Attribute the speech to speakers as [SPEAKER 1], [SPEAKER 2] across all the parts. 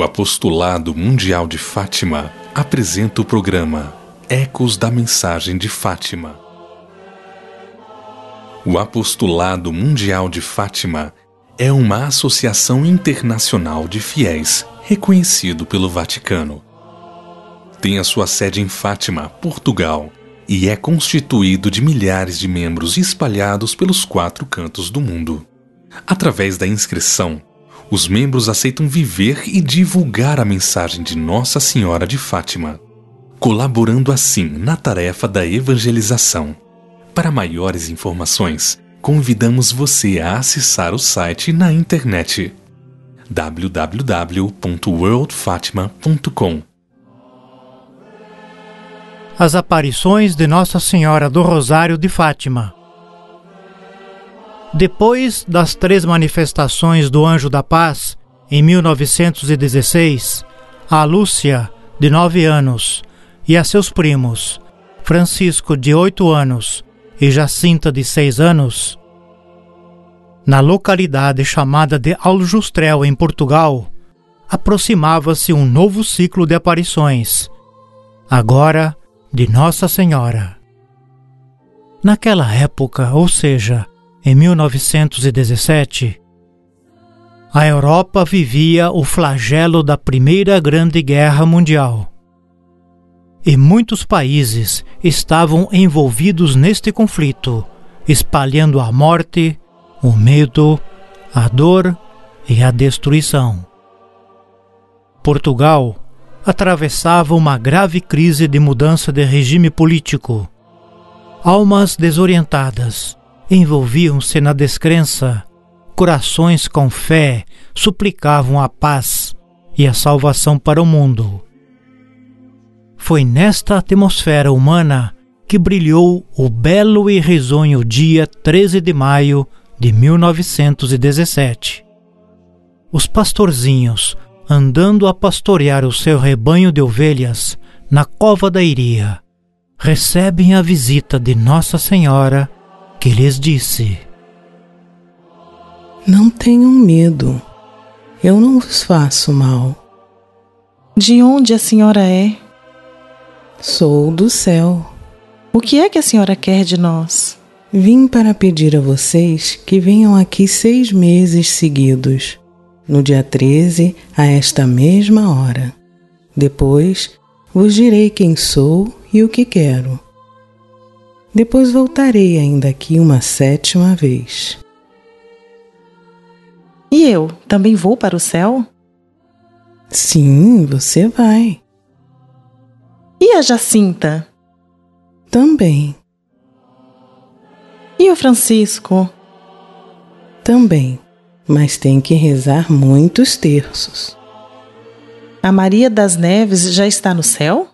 [SPEAKER 1] O Apostolado Mundial de Fátima apresenta o programa Ecos da Mensagem de Fátima. O Apostolado Mundial de Fátima é uma associação internacional de fiéis reconhecido pelo Vaticano. Tem a sua sede em Fátima, Portugal, e é constituído de milhares de membros espalhados pelos quatro cantos do mundo. Através da inscrição, os membros aceitam viver e divulgar a mensagem de Nossa Senhora de Fátima, colaborando assim na tarefa da evangelização. Para maiores informações, convidamos você a acessar o site na internet www.worldfatima.com.
[SPEAKER 2] As aparições de Nossa Senhora do Rosário de Fátima. Depois das três manifestações do Anjo da Paz, em 1916, a Lúcia, de nove anos, e a seus primos, Francisco, de oito anos, e Jacinta, de seis anos, na localidade chamada de Aljustrel, em Portugal, aproximava-se um novo ciclo de aparições, agora de Nossa Senhora. Naquela época, ou seja, em 1917, a Europa vivia o flagelo da Primeira Grande Guerra Mundial. E muitos países estavam envolvidos neste conflito, espalhando a morte, o medo, a dor e a destruição. Portugal atravessava uma grave crise de mudança de regime político. Almas desorientadas envolviam-se na descrença, corações com fé suplicavam a paz e a salvação para o mundo. Foi nesta atmosfera humana que brilhou o belo e risonho dia 13 de maio de 1917. Os pastorzinhos, andando a pastorear o seu rebanho de ovelhas na cova da Iria, recebem a visita de Nossa Senhora que lhes disse:
[SPEAKER 3] Não tenham medo, eu não vos faço mal.
[SPEAKER 4] De onde a senhora é?
[SPEAKER 3] Sou do céu.
[SPEAKER 4] O que é que a senhora quer de nós?
[SPEAKER 3] Vim para pedir a vocês que venham aqui seis meses seguidos, no dia 13, a esta mesma hora. Depois vos direi quem sou e o que quero. Depois voltarei ainda aqui uma sétima vez.
[SPEAKER 4] E eu também vou para o céu?
[SPEAKER 3] Sim, você vai.
[SPEAKER 4] E a Jacinta?
[SPEAKER 3] Também.
[SPEAKER 4] E o Francisco?
[SPEAKER 3] Também, mas tem que rezar muitos terços.
[SPEAKER 4] A Maria das Neves já está no céu?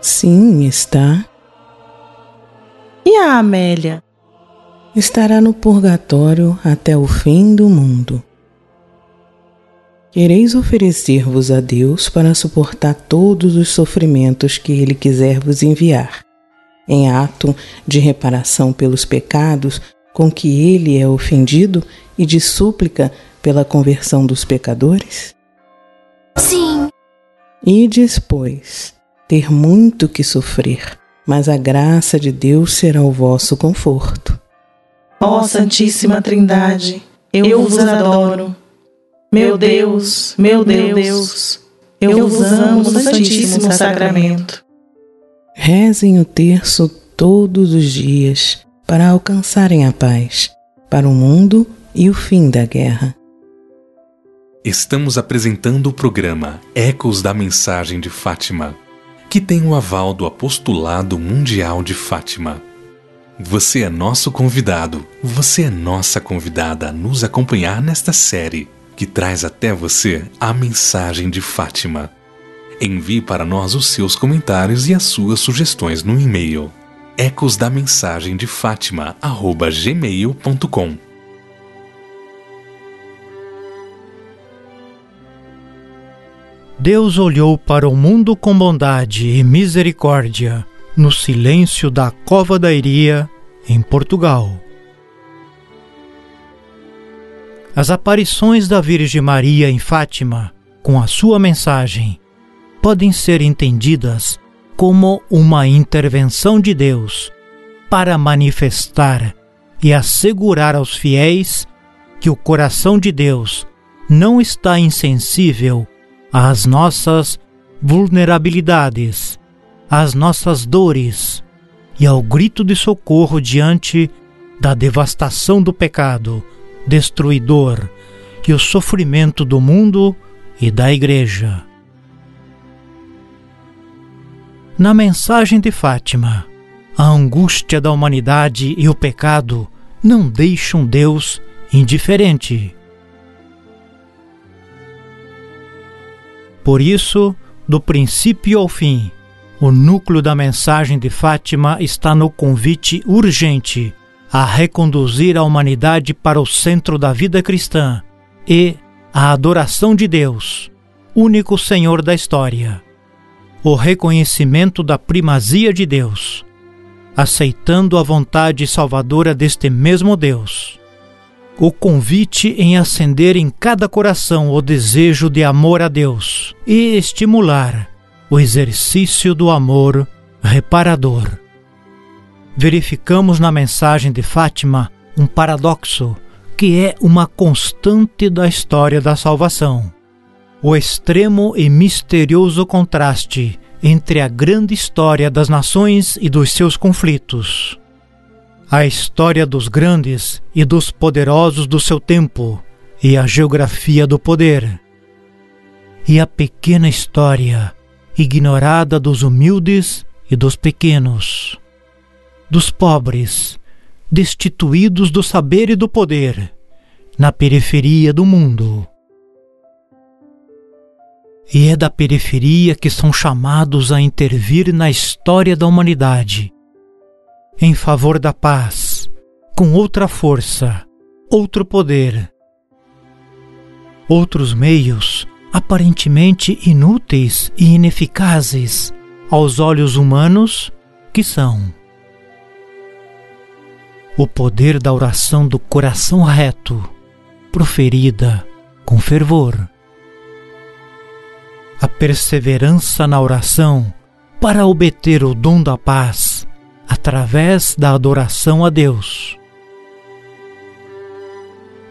[SPEAKER 3] Sim, está.
[SPEAKER 4] E a Amélia?
[SPEAKER 3] Estará no purgatório até o fim do mundo. Quereis oferecer-vos a Deus para suportar todos os sofrimentos que Ele quiser vos enviar, em ato de reparação pelos pecados com que Ele é ofendido e de súplica pela conversão dos pecadores?
[SPEAKER 5] Sim.
[SPEAKER 3] E pois, ter muito que sofrer mas a graça de Deus será o vosso conforto.
[SPEAKER 4] Ó Santíssima Trindade, eu vos adoro. Meu Deus, meu Deus, eu vos amo no Santíssimo Sacramento.
[SPEAKER 3] Rezem o terço todos os dias para alcançarem a paz, para o mundo e o fim da guerra.
[SPEAKER 1] Estamos apresentando o programa Ecos da Mensagem de Fátima que tem o aval do Apostolado Mundial de Fátima. Você é nosso convidado, você é nossa convidada a nos acompanhar nesta série que traz até você a mensagem de Fátima. Envie para nós os seus comentários e as suas sugestões no e-mail ecosdamensagem-de-fátima@gmail.com
[SPEAKER 2] Deus olhou para o mundo com bondade e misericórdia no silêncio da Cova da Iria, em Portugal. As aparições da Virgem Maria em Fátima com a sua mensagem podem ser entendidas como uma intervenção de Deus para manifestar e assegurar aos fiéis que o coração de Deus não está insensível às nossas vulnerabilidades, às nossas dores e ao grito de socorro diante da devastação do pecado destruidor e o sofrimento do mundo e da Igreja. Na mensagem de Fátima, a angústia da humanidade e o pecado não deixam Deus indiferente. Por isso, do princípio ao fim, o núcleo da mensagem de Fátima está no convite urgente a reconduzir a humanidade para o centro da vida cristã e a adoração de Deus, único Senhor da história. O reconhecimento da primazia de Deus, aceitando a vontade salvadora deste mesmo Deus. O convite em acender em cada coração o desejo de amor a Deus e estimular o exercício do amor reparador. Verificamos na mensagem de Fátima um paradoxo que é uma constante da história da salvação. O extremo e misterioso contraste entre a grande história das nações e dos seus conflitos. A história dos grandes e dos poderosos do seu tempo e a geografia do poder. E a pequena história ignorada dos humildes e dos pequenos, dos pobres destituídos do saber e do poder, na periferia do mundo. E é da periferia que são chamados a intervir na história da humanidade, em favor da paz, com outra força, outro poder. Outros meios aparentemente inúteis e ineficazes aos olhos humanos que são o poder da oração do coração reto, proferida com fervor. A perseverança na oração para obter o dom da paz através da adoração a Deus.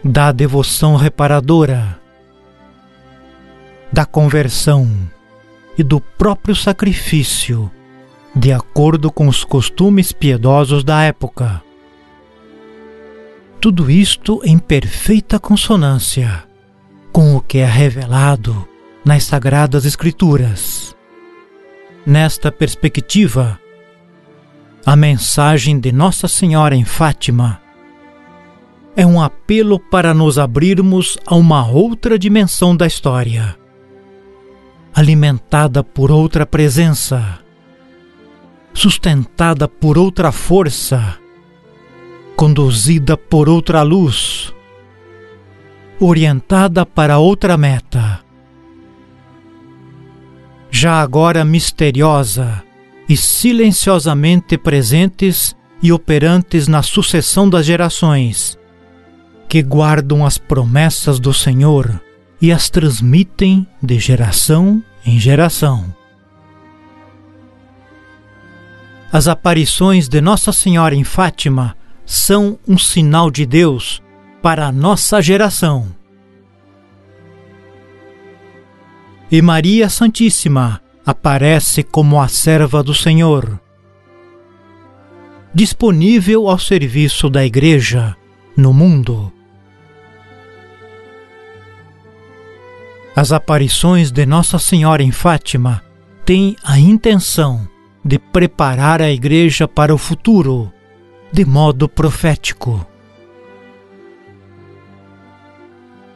[SPEAKER 2] Da devoção reparadora, da conversão e do próprio sacrifício, de acordo com os costumes piedosos da época tudo isto em perfeita consonância com o que é revelado nas Sagradas Escrituras. Nesta perspectiva, a mensagem de Nossa Senhora em Fátima é um apelo para nos abrirmos a uma outra dimensão da história, alimentada por outra presença, sustentada por outra força conduzida por outra luz, orientada para outra meta. Já agora misteriosa e silenciosamente presentes e operantes na sucessão das gerações, que guardam as promessas do Senhor e as transmitem de geração em geração. As aparições de Nossa Senhora em Fátima são um sinal de Deus para a nossa geração. E Maria Santíssima aparece como a serva do Senhor, disponível ao serviço da Igreja no mundo. As aparições de Nossa Senhora em Fátima têm a intenção de preparar a Igreja para o futuro de modo profético.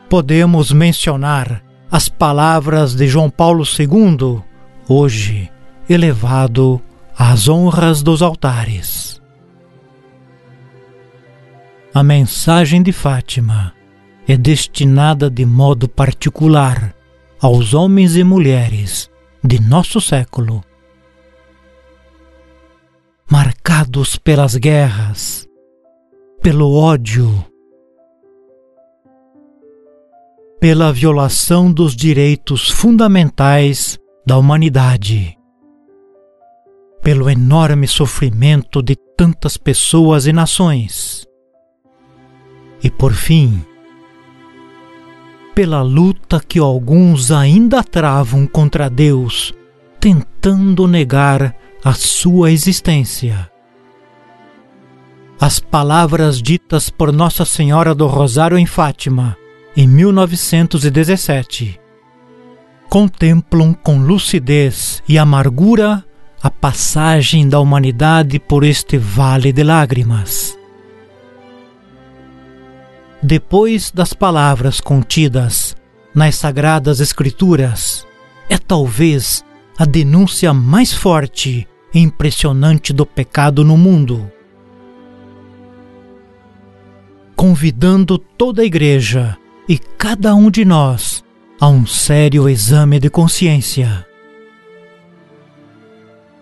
[SPEAKER 2] Podemos mencionar as palavras de João Paulo II, hoje elevado às honras dos altares. A mensagem de Fátima é destinada de modo particular aos homens e mulheres de nosso século marcados pelas guerras, pelo ódio, pela violação dos direitos fundamentais da humanidade, pelo enorme sofrimento de tantas pessoas e nações, e por fim, pela luta que alguns ainda travam contra Deus, tentando negar a sua existência. As palavras ditas por Nossa Senhora do Rosário em Fátima, em 1917, contemplam com lucidez e amargura a passagem da humanidade por este vale de lágrimas depois das palavras contidas nas Sagradas Escrituras, é talvez a denúncia mais forte e impressionante do pecado no mundo. Convidando toda a Igreja e cada um de nós a um sério exame de consciência.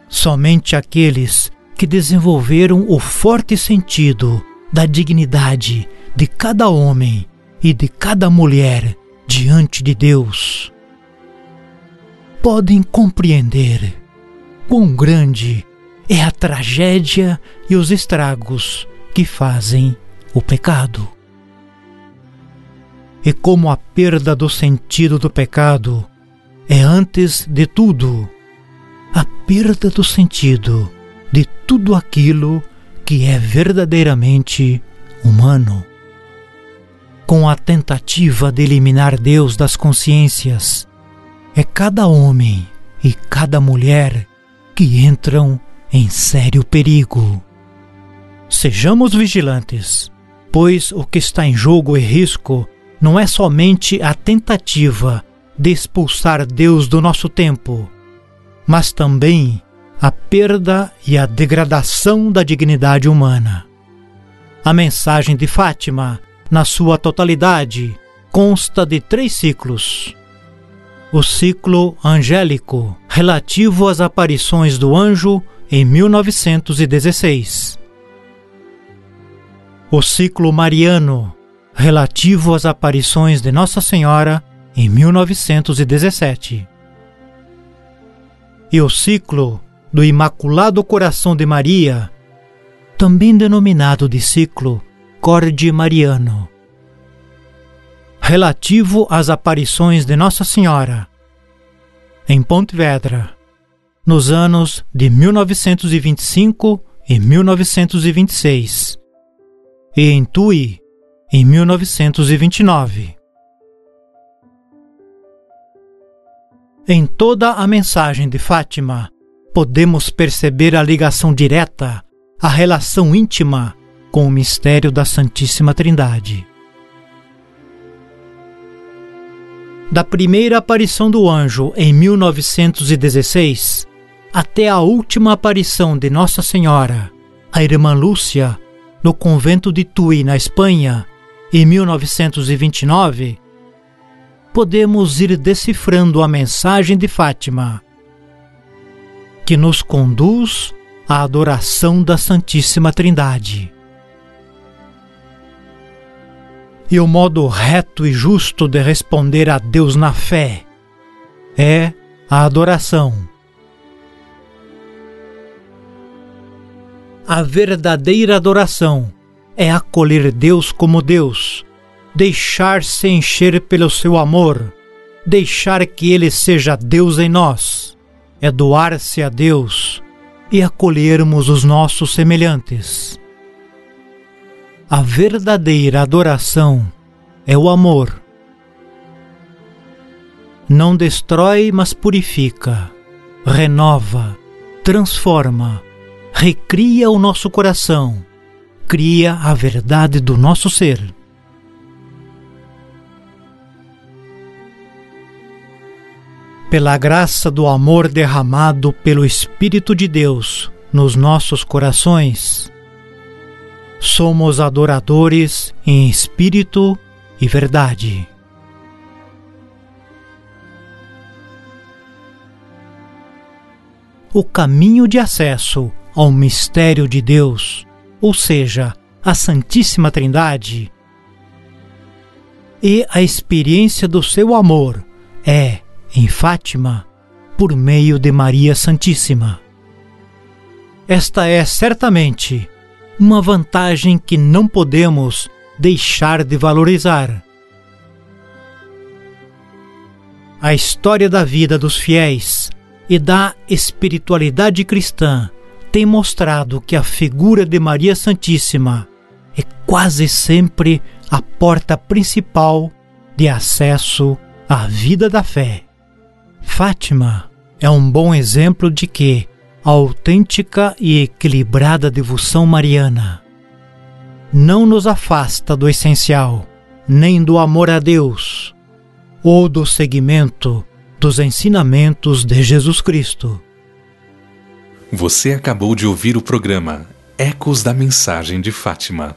[SPEAKER 2] Somente aqueles que desenvolveram o forte sentido da dignidade de cada homem e de cada mulher diante de Deus podem compreender quão grande é a tragédia e os estragos que fazem o pecado. E como a perda do sentido do pecado é, antes de tudo, a perda do sentido de tudo aquilo que é verdadeiramente humano com a tentativa de eliminar Deus das consciências. É cada homem e cada mulher que entram em sério perigo. Sejamos vigilantes, pois o que está em jogo e risco não é somente a tentativa de expulsar Deus do nosso tempo, mas também a perda e a degradação da dignidade humana. A mensagem de Fátima na sua totalidade, consta de três ciclos. O ciclo angélico, relativo às aparições do anjo em 1916. O ciclo mariano, relativo às aparições de Nossa Senhora em 1917. E o ciclo do Imaculado Coração de Maria, também denominado de ciclo Concorde Mariano. Relativo às aparições de Nossa Senhora em Pontevedra, nos anos de 1925 e 1926, e em Tui, em 1929. Em toda a mensagem de Fátima, podemos perceber a ligação direta, a relação íntima com o mistério da Santíssima Trindade. Da primeira aparição do anjo em 1916 até a última aparição de Nossa Senhora, a irmã Lúcia, no convento de Tui, na Espanha, em 1929, podemos ir decifrando a mensagem de Fátima, que nos conduz à adoração da Santíssima Trindade. E o modo reto e justo de responder a Deus na fé é a adoração. A verdadeira adoração é acolher Deus como Deus, deixar-se encher pelo seu amor, deixar que Ele seja Deus em nós, é doar-se a Deus e acolhermos os nossos semelhantes. A verdadeira adoração é o amor. Não destrói, mas purifica, renova, transforma, recria o nosso coração, cria a verdade do nosso ser. Pela graça do amor derramado pelo Espírito de Deus nos nossos corações, somos adoradores em espírito e verdade. O caminho de acesso ao mistério de Deus, ou seja, a Santíssima Trindade, e a experiência do seu amor é, em Fátima, por meio de Maria Santíssima. Esta é certamente uma vantagem que não podemos deixar de valorizar. A história da vida dos fiéis e da espiritualidade cristã tem mostrado que a figura de Maria Santíssima é quase sempre a porta principal de acesso à vida da fé. Fátima é um bom exemplo de que a autêntica e equilibrada devoção mariana não nos afasta do essencial, nem do amor a Deus, ou do seguimento dos ensinamentos de Jesus Cristo.
[SPEAKER 1] Você acabou de ouvir o programa Ecos da Mensagem de Fátima